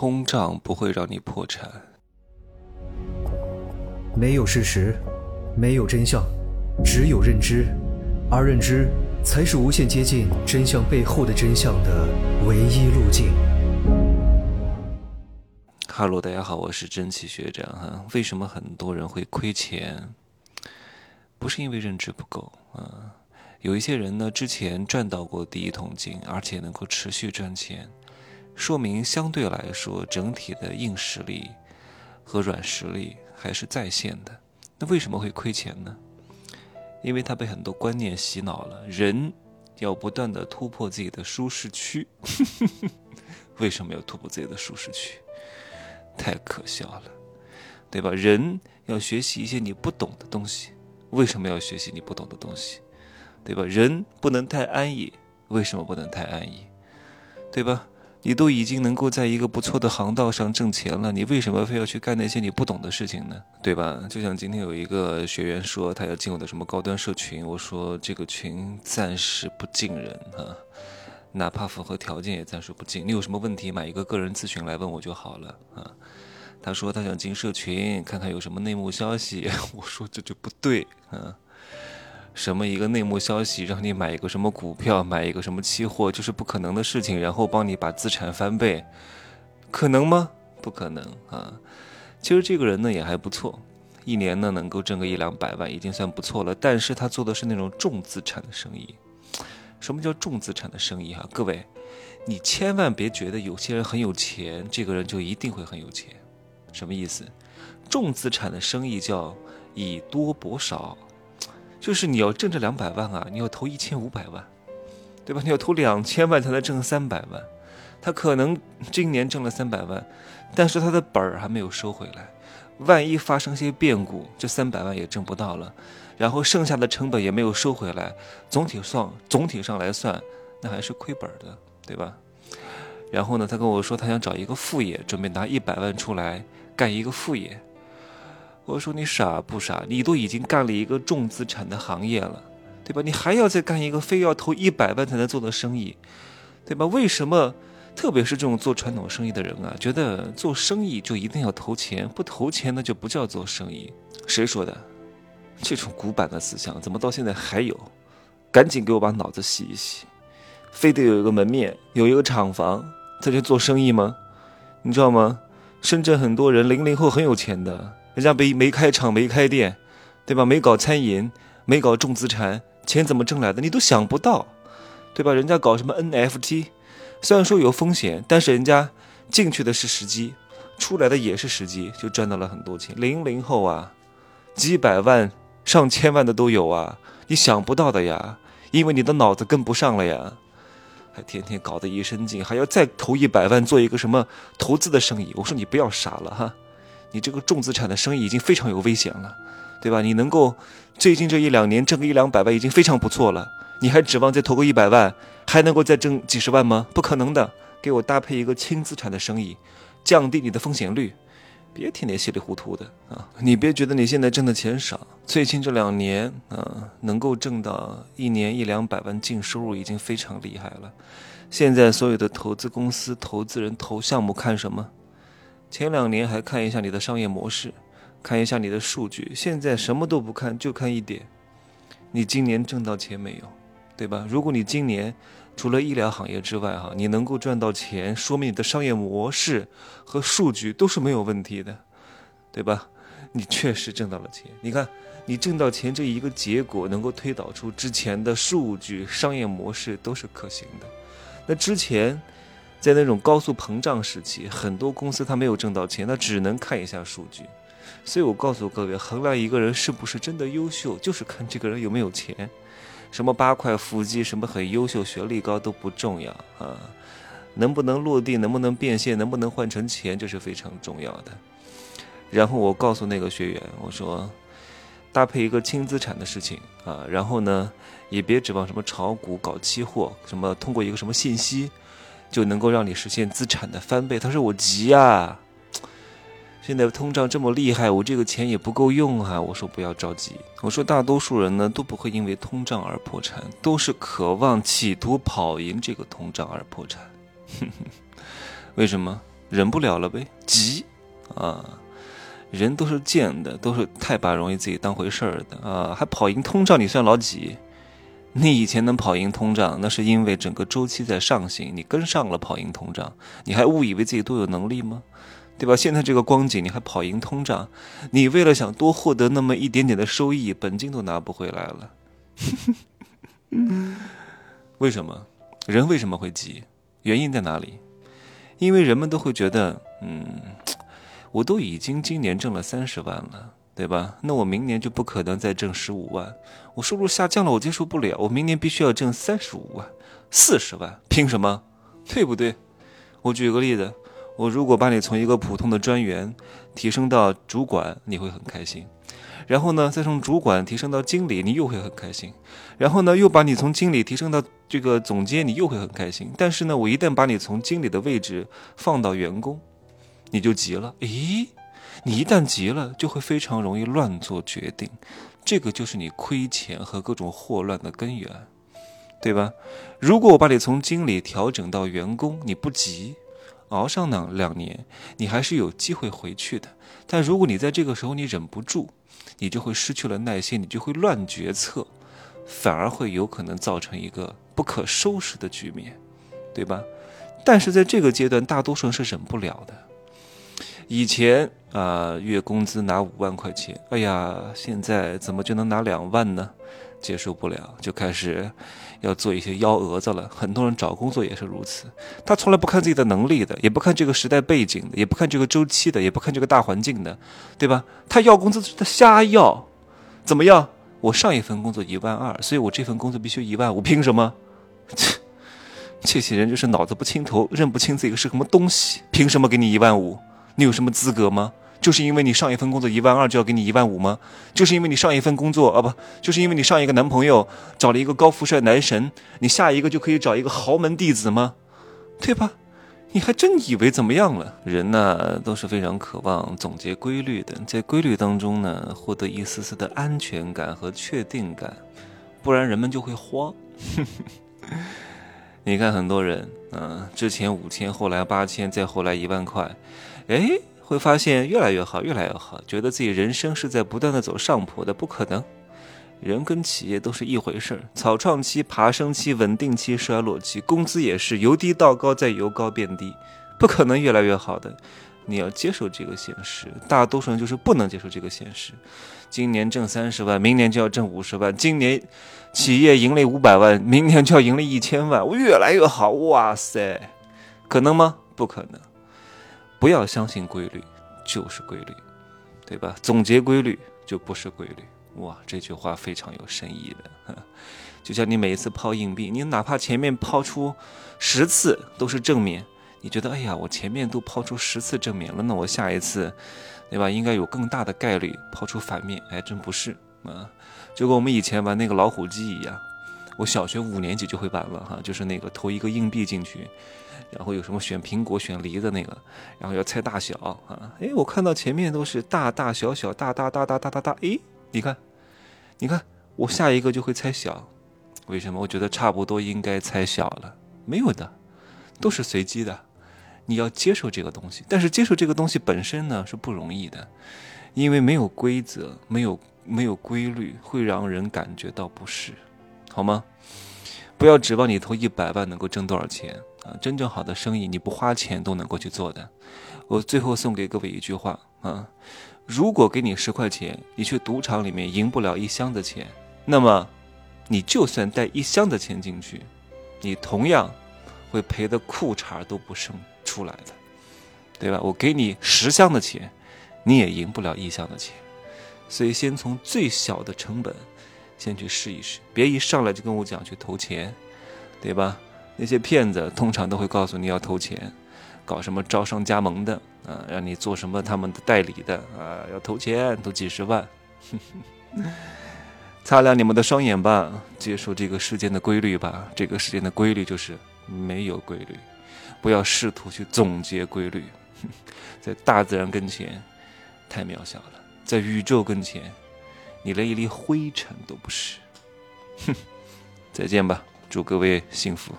通胀不会让你破产。没有事实，没有真相，只有认知，而认知才是无限接近真相背后的真相的唯一路径。哈喽，大家好，我是真奇学长哈。为什么很多人会亏钱？不是因为认知不够啊。有一些人呢，之前赚到过第一桶金，而且能够持续赚钱，说明相对来说整体的硬实力和软实力还是在线的。那为什么会亏钱呢？因为他被很多观念洗脑了。人要不断的突破自己的舒适区。为什么要突破自己的舒适区？太可笑了，对吧？人要学习一些你不懂的东西。为什么要学习你不懂的东西？对吧？人不能太安逸，为什么不能太安逸？对吧？你都已经能够在一个不错的航道上挣钱了，你为什么非要去干那些你不懂的事情呢？对吧？就像今天有一个学员说他要进我的什么高端社群，我说这个群暂时不进人啊，哪怕符合条件也暂时不进。你有什么问题，买一个个人咨询来问我就好了啊。他说他想进社群，看看有什么内幕消息。我说这就不对啊。什么一个内幕消息让你买一个什么股票，买一个什么期货，就是不可能的事情，然后帮你把资产翻倍，可能吗？不可能啊！其实这个人呢也还不错，一年呢能够挣个一两百万，已经算不错了。但是他做的是那种重资产的生意。什么叫重资产的生意？哈，各位，你千万别觉得有些人很有钱，这个人就一定会很有钱。什么意思？重资产的生意叫以多博少。就是你要挣这两百万啊，你要投一千五百万，对吧？你要投两千万才能挣三百万。他可能今年挣了三百万，但是他的本儿还没有收回来。万一发生些变故，这三百万也挣不到了。然后剩下的成本也没有收回来，总体算总体上来算，那还是亏本的，对吧？然后呢，他跟我说他想找一个副业，准备拿一百万出来干一个副业。我说你傻不傻？你都已经干了一个重资产的行业了，对吧？你还要再干一个非要投一百万才能做的生意，对吧？为什么？特别是这种做传统生意的人啊，觉得做生意就一定要投钱，不投钱那就不叫做生意。谁说的？这种古板的思想怎么到现在还有？赶紧给我把脑子洗一洗！非得有一个门面，有一个厂房才去做生意吗？你知道吗？深圳很多人零零后很有钱的。人家没没开厂没开店，对吧？没搞餐饮，没搞重资产，钱怎么挣来的？你都想不到，对吧？人家搞什么 NFT，虽然说有风险，但是人家进去的是时机，出来的也是时机，就赚到了很多钱。零零后啊，几百万、上千万的都有啊，你想不到的呀，因为你的脑子跟不上了呀，还天天搞得一身劲，还要再投一百万做一个什么投资的生意。我说你不要傻了哈。你这个重资产的生意已经非常有危险了，对吧？你能够最近这一两年挣个一两百万已经非常不错了，你还指望再投个一百万还能够再挣几十万吗？不可能的。给我搭配一个轻资产的生意，降低你的风险率，别天天稀里糊涂的啊！你别觉得你现在挣的钱少，最近这两年啊，能够挣到一年一两百万净收入已经非常厉害了。现在所有的投资公司、投资人投项目看什么？前两年还看一下你的商业模式，看一下你的数据，现在什么都不看，就看一点，你今年挣到钱没有，对吧？如果你今年除了医疗行业之外，哈，你能够赚到钱，说明你的商业模式和数据都是没有问题的，对吧？你确实挣到了钱。你看，你挣到钱这一个结果，能够推导出之前的数据、商业模式都是可行的。那之前。在那种高速膨胀时期，很多公司它没有挣到钱，它只能看一下数据。所以我告诉各位，衡量一个人是不是真的优秀，就是看这个人有没有钱。什么八块腹肌，什么很优秀、学历高都不重要啊，能不能落地，能不能变现，能不能换成钱，这是非常重要的。然后我告诉那个学员，我说，搭配一个轻资产的事情啊，然后呢，也别指望什么炒股、搞期货，什么通过一个什么信息。就能够让你实现资产的翻倍。他说：“我急呀，现在通胀这么厉害，我这个钱也不够用啊。”我说：“不要着急。”我说：“大多数人呢都不会因为通胀而破产，都是渴望企图跑赢这个通胀而破产。为什么？忍不了了呗，急啊！人都是贱的，都是太把容易自己当回事儿的啊！还跑赢通胀，你算老几？你以前能跑赢通胀，那是因为整个周期在上行，你跟上了跑赢通胀，你还误以为自己多有能力吗？对吧？现在这个光景，你还跑赢通胀，你为了想多获得那么一点点的收益，本金都拿不回来了。为什么？人为什么会急？原因在哪里？因为人们都会觉得，嗯，我都已经今年挣了三十万了，对吧？那我明年就不可能再挣十五万，我收入下降了，我接受不了，我明年必须要挣三十五万、四十万，凭什么？对不对？我举个例子，我如果把你从一个普通的专员提升到主管，你会很开心。然后呢，再从主管提升到经理，你又会很开心。然后呢，又把你从经理提升到这个总监，你又会很开心。但是呢，我一旦把你从经理的位置放到员工，你就急了。咦，你一旦急了，就会非常容易乱做决定。这个就是你亏钱和各种祸乱的根源，对吧？如果我把你从经理调整到员工，你不急，熬上两两年，你还是有机会回去的。但如果你在这个时候你忍不住，你就会失去了耐心，你就会乱决策，反而会有可能造成一个不可收拾的局面，对吧？但是在这个阶段，大多数人是忍不了的。以前啊，月工资拿五万块钱，哎呀，现在怎么就能拿两万呢？接受不了，就开始要做一些幺蛾子了。很多人找工作也是如此，他从来不看自己的能力的，也不看这个时代背景的，也不看这个周期的，也不看这个大环境的，对吧？他要工资，他瞎要，怎么样？我上一份工作一万二，所以我这份工作必须一万五，凭什么？切，这些人就是脑子不清头，认不清自己是什么东西，凭什么给你一万五？你有什么资格吗？就是因为你上一份工作一万二就要给你一万五吗？就是因为你上一份工作啊不，就是因为你上一个男朋友找了一个高富帅男神，你下一个就可以找一个豪门弟子吗？对吧？你还真以为怎么样了？人呢都是非常渴望总结规律的，在规律当中呢获得一丝丝的安全感和确定感，不然人们就会慌。你看很多人，嗯，之前五千，后来八千，再后来一万块，哎。会发现越来越好，越来越好，觉得自己人生是在不断的走上坡的，不可能。人跟企业都是一回事儿，草创期、爬升期、稳定期、衰落期，工资也是由低到高，再由高变低，不可能越来越好的。你要接受这个现实，大多数人就是不能接受这个现实。今年挣三十万，明年就要挣五十万；今年企业盈利五百万，明年就要盈利一千万，我越来越好，哇塞，可能吗？不可能。不要相信规律，就是规律，对吧？总结规律就不是规律。哇，这句话非常有深意的。就像你每一次抛硬币，你哪怕前面抛出十次都是正面，你觉得哎呀，我前面都抛出十次正面了，那我下一次，对吧？应该有更大的概率抛出反面。哎，真不是啊，就跟我们以前玩那个老虎机一样。我小学五年级就会玩了哈，就是那个投一个硬币进去。然后有什么选苹果、选梨的那个，然后要猜大小啊！哎，我看到前面都是大大小小、大大大大大大大，哎，你看，你看，我下一个就会猜小，为什么？我觉得差不多应该猜小了，没有的，都是随机的，你要接受这个东西。但是接受这个东西本身呢是不容易的，因为没有规则、没有没有规律，会让人感觉到不适，好吗？不要指望你投一百万能够挣多少钱。啊，真正好的生意，你不花钱都能够去做的。我最后送给各位一句话啊：如果给你十块钱，你去赌场里面赢不了一箱的钱，那么你就算带一箱的钱进去，你同样会赔的裤衩都不剩出来的，对吧？我给你十箱的钱，你也赢不了一箱的钱。所以，先从最小的成本先去试一试，别一上来就跟我讲去投钱，对吧？那些骗子通常都会告诉你要投钱，搞什么招商加盟的啊，让你做什么他们的代理的啊，要投钱，投几十万。擦亮你们的双眼吧，接受这个世间的规律吧。这个世间的规律就是没有规律，不要试图去总结规律。在大自然跟前，太渺小了；在宇宙跟前，你连一粒灰尘都不是。哼，再见吧，祝各位幸福。